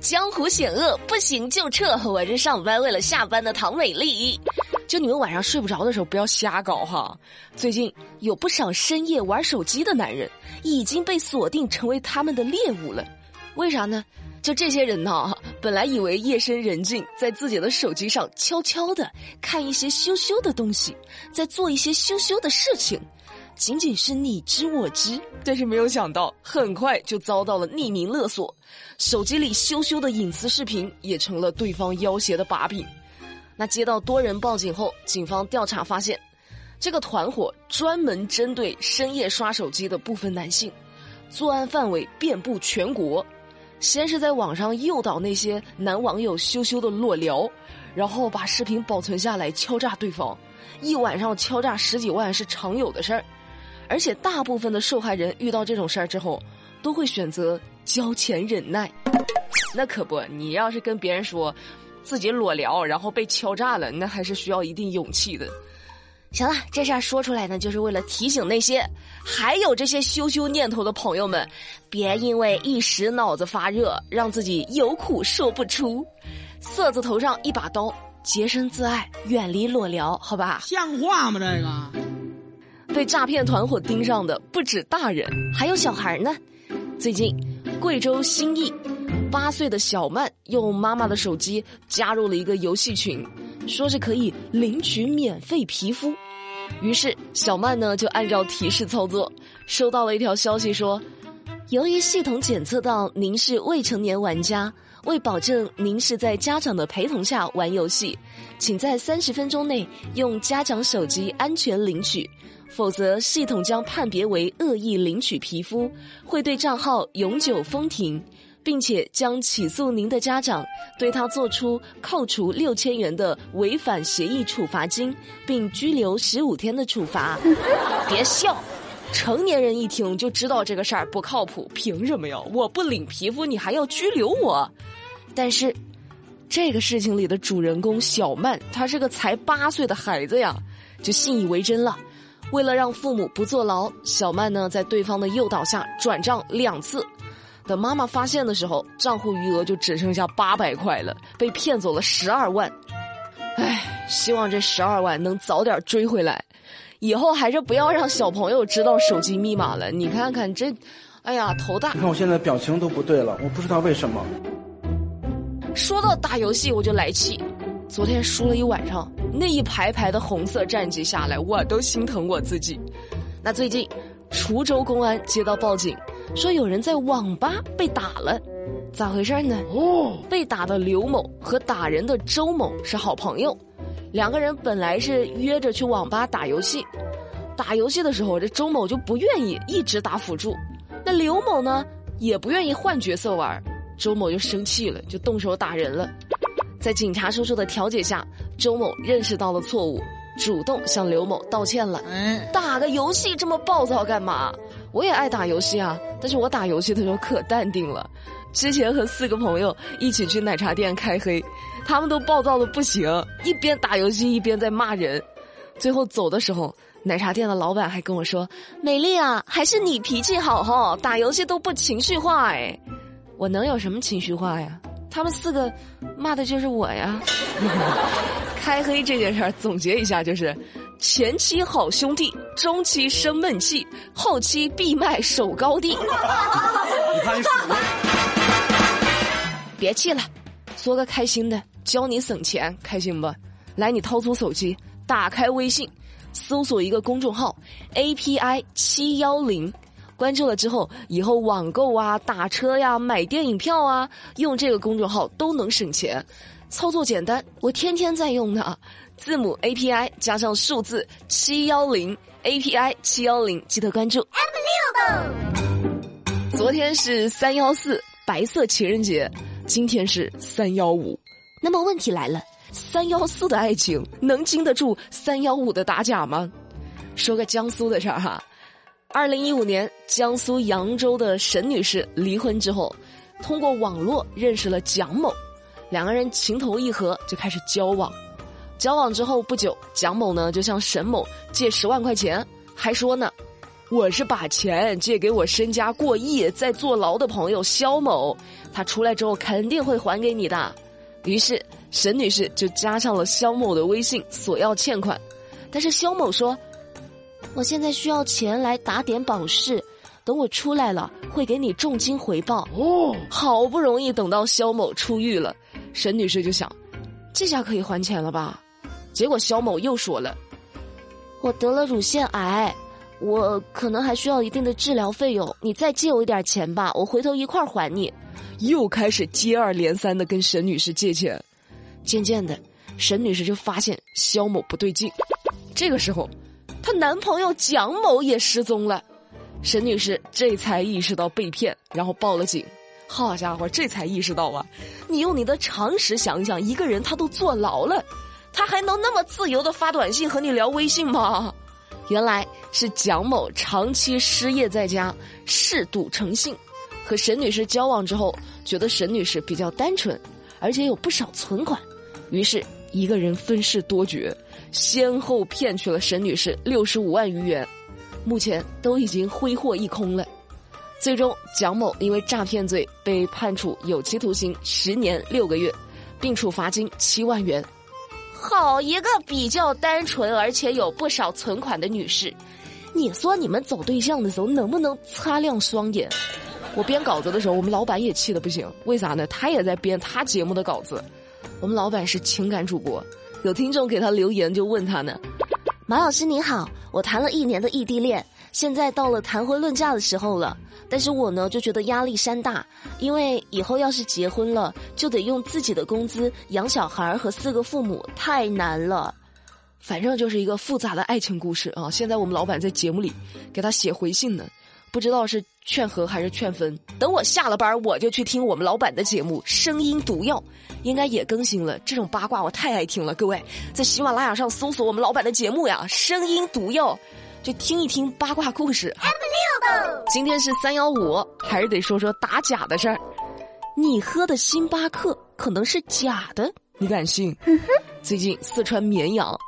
江湖险恶，不行就撤。我是上班为了下班的唐美丽。就你们晚上睡不着的时候，不要瞎搞哈。最近有不少深夜玩手机的男人已经被锁定成为他们的猎物了。为啥呢？就这些人呢，本来以为夜深人静，在自己的手机上悄悄的看一些羞羞的东西，在做一些羞羞的事情。仅仅是你知我知，但是没有想到，很快就遭到了匿名勒索，手机里羞羞的隐私视频也成了对方要挟的把柄。那接到多人报警后，警方调查发现，这个团伙专门针对深夜刷手机的部分男性，作案范围遍布全国。先是在网上诱导那些男网友羞羞的裸聊，然后把视频保存下来敲诈对方，一晚上敲诈十几万是常有的事儿。而且大部分的受害人遇到这种事儿之后，都会选择交钱忍耐。那可不，你要是跟别人说自己裸聊，然后被敲诈了，那还是需要一定勇气的。行了，这事儿说出来呢，就是为了提醒那些还有这些羞羞念头的朋友们，别因为一时脑子发热，让自己有苦说不出。色字头上一把刀，洁身自爱，远离裸聊，好吧？像话吗？这个。被诈骗团伙盯上的不止大人，还有小孩呢。最近，贵州兴义，八岁的小曼用妈妈的手机加入了一个游戏群，说是可以领取免费皮肤。于是，小曼呢就按照提示操作，收到了一条消息说：“由于系统检测到您是未成年玩家，为保证您是在家长的陪同下玩游戏，请在三十分钟内用家长手机安全领取。”否则，系统将判别为恶意领取皮肤，会对账号永久封停，并且将起诉您的家长，对他做出扣除六千元的违反协议处罚金，并拘留十五天的处罚。别笑，成年人一听就知道这个事儿不靠谱。凭什么呀？我不领皮肤，你还要拘留我？但是，这个事情里的主人公小曼，她是个才八岁的孩子呀，就信以为真了。为了让父母不坐牢，小曼呢在对方的诱导下转账两次。等妈妈发现的时候，账户余额就只剩下八百块了，被骗走了十二万。唉，希望这十二万能早点追回来。以后还是不要让小朋友知道手机密码了。你看看这，哎呀，头大。你看我现在表情都不对了，我不知道为什么。说到打游戏，我就来气。昨天输了一晚上，那一排排的红色战绩下来，我都心疼我自己。那最近，滁州公安接到报警，说有人在网吧被打了，咋回事呢？哦，被打的刘某和打人的周某是好朋友，两个人本来是约着去网吧打游戏，打游戏的时候，这周某就不愿意一直打辅助，那刘某呢也不愿意换角色玩，周某就生气了，就动手打人了。在警察叔叔的调解下，周某认识到了错误，主动向刘某道歉了。嗯打个游戏这么暴躁干嘛？我也爱打游戏啊，但是我打游戏的时候可淡定了。之前和四个朋友一起去奶茶店开黑，他们都暴躁的不行，一边打游戏一边在骂人。最后走的时候，奶茶店的老板还跟我说：“美丽啊，还是你脾气好哈，打游戏都不情绪化哎。”我能有什么情绪化呀？他们四个骂的就是我呀！开黑这件事儿总结一下就是：前期好兄弟，中期生闷气，后期闭麦守高地。你看你别气了，说个开心的，教你省钱，开心不？来，你掏出手机，打开微信，搜索一个公众号 “API 七幺零”。关注了之后，以后网购啊、打车呀、买电影票啊，用这个公众号都能省钱，操作简单，我天天在用呢。字母 API 加上数字七幺零，API 七幺零，记得关注。昨天是三幺四白色情人节，今天是三幺五，那么问题来了，三幺四的爱情能经得住三幺五的打假吗？说个江苏的事儿哈。二零一五年，江苏扬州的沈女士离婚之后，通过网络认识了蒋某，两个人情投意合，就开始交往。交往之后不久，蒋某呢就向沈某借十万块钱，还说呢：“我是把钱借给我身家过亿在坐牢的朋友肖某，他出来之后肯定会还给你的。于是沈女士就加上了肖某的微信索要欠款，但是肖某说：“我现在需要钱来打点保释，等我出来了会给你重金回报。”哦，好不容易等到肖某出狱了，沈女士就想，这下可以还钱了吧？结果肖某又说了：“我得了乳腺癌。”我可能还需要一定的治疗费用，你再借我一点钱吧，我回头一块儿还你。又开始接二连三的跟沈女士借钱，渐渐的，沈女士就发现肖某不对劲。这个时候，她男朋友蒋某也失踪了，沈女士这才意识到被骗，然后报了警。好家伙，这才意识到啊，你用你的常识想想，一个人他都坐牢了，他还能那么自由的发短信和你聊微信吗？原来是蒋某长期失业在家，嗜赌成性，和沈女士交往之后，觉得沈女士比较单纯，而且有不少存款，于是一个人分饰多角，先后骗取了沈女士六十五万余元，目前都已经挥霍一空了。最终，蒋某因为诈骗罪被判处有期徒刑十年六个月，并处罚金七万元。好一个比较单纯而且有不少存款的女士，你说你们找对象的时候能不能擦亮双眼？我编稿子的时候，我们老板也气得不行，为啥呢？他也在编他节目的稿子。我们老板是情感主播，有听众给他留言就问他呢：“马老师你好，我谈了一年的异地恋。”现在到了谈婚论嫁的时候了，但是我呢就觉得压力山大，因为以后要是结婚了，就得用自己的工资养小孩和四个父母，太难了。反正就是一个复杂的爱情故事啊！现在我们老板在节目里给他写回信呢，不知道是劝和还是劝分。等我下了班，我就去听我们老板的节目《声音毒药》，应该也更新了。这种八卦我太爱听了，各位在喜马拉雅上搜索我们老板的节目呀，《声音毒药》。就听一听八卦故事。今天是三幺五，还是得说说打假的事儿。你喝的星巴克可能是假的，你敢信？最近四川绵阳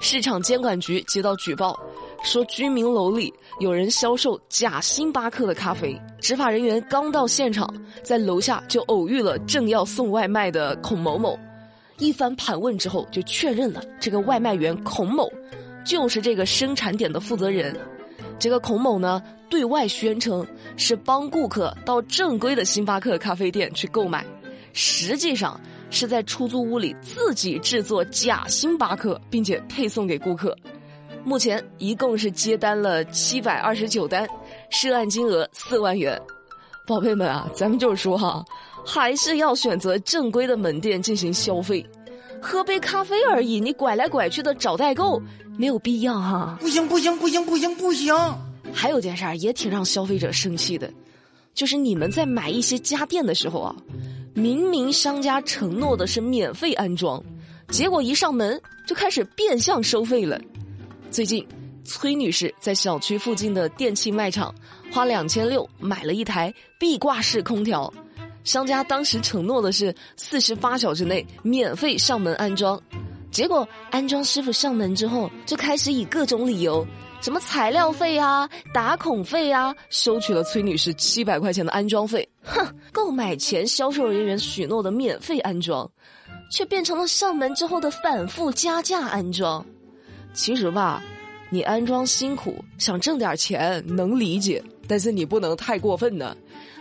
市场监管局接到举报，说居民楼里有人销售假星巴克的咖啡。执法人员刚到现场，在楼下就偶遇了正要送外卖的孔某某。一番盘问之后，就确认了这个外卖员孔某。就是这个生产点的负责人，这个孔某呢，对外宣称是帮顾客到正规的星巴克咖啡店去购买，实际上是在出租屋里自己制作假星巴克，并且配送给顾客。目前一共是接单了七百二十九单，涉案金额四万元。宝贝们啊，咱们就是说哈，还是要选择正规的门店进行消费。喝杯咖啡而已，你拐来拐去的找代购，没有必要哈。不行不行不行不行不行！还有件事儿也挺让消费者生气的，就是你们在买一些家电的时候啊，明明商家承诺的是免费安装，结果一上门就开始变相收费了。最近，崔女士在小区附近的电器卖场花两千六买了一台壁挂式空调。商家当时承诺的是四十八小时内免费上门安装，结果安装师傅上门之后就开始以各种理由，什么材料费啊、打孔费啊，收取了崔女士七百块钱的安装费。哼，购买前销售人员许诺的免费安装，却变成了上门之后的反复加价安装。其实吧，你安装辛苦，想挣点钱能理解，但是你不能太过分呢。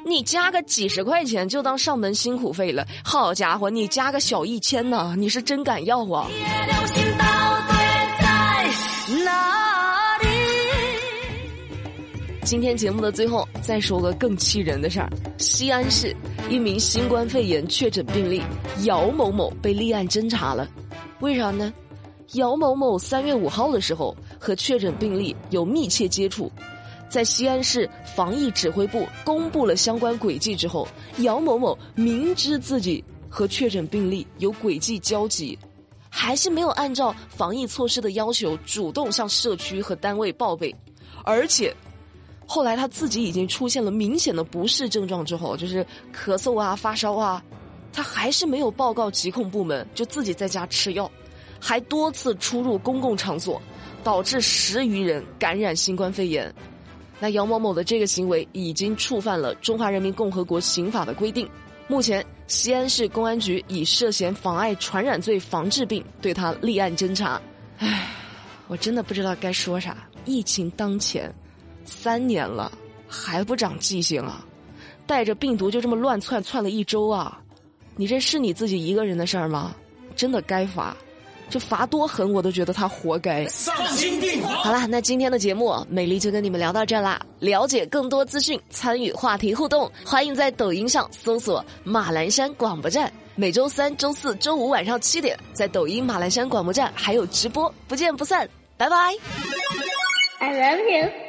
你加个几十块钱就当上门辛苦费了，好家伙，你加个小一千呢，你是真敢要啊！今天节目的最后再说个更气人的事儿：西安市一名新冠肺炎确诊病例姚某某被立案侦查了，为啥呢？姚某某三月五号的时候和确诊病例有密切接触。在西安市防疫指挥部公布了相关轨迹之后，姚某某明知自己和确诊病例有轨迹交集，还是没有按照防疫措施的要求主动向社区和单位报备，而且后来他自己已经出现了明显的不适症状之后，就是咳嗽啊、发烧啊，他还是没有报告疾控部门，就自己在家吃药，还多次出入公共场所，导致十余人感染新冠肺炎。那姚某某的这个行为已经触犯了《中华人民共和国刑法》的规定，目前，西安市公安局以涉嫌妨碍传染罪防治病对他立案侦查。唉，我真的不知道该说啥。疫情当前，三年了还不长记性啊！带着病毒就这么乱窜窜了一周啊！你这是你自己一个人的事儿吗？真的该罚。就罚多狠，我都觉得他活该。丧心病狂！好了，那今天的节目，美丽就跟你们聊到这啦。了解更多资讯，参与话题互动，欢迎在抖音上搜索“马栏山广播站”。每周三、周四周五晚上七点，在抖音马栏山广播站还有直播，不见不散。拜拜。I love you.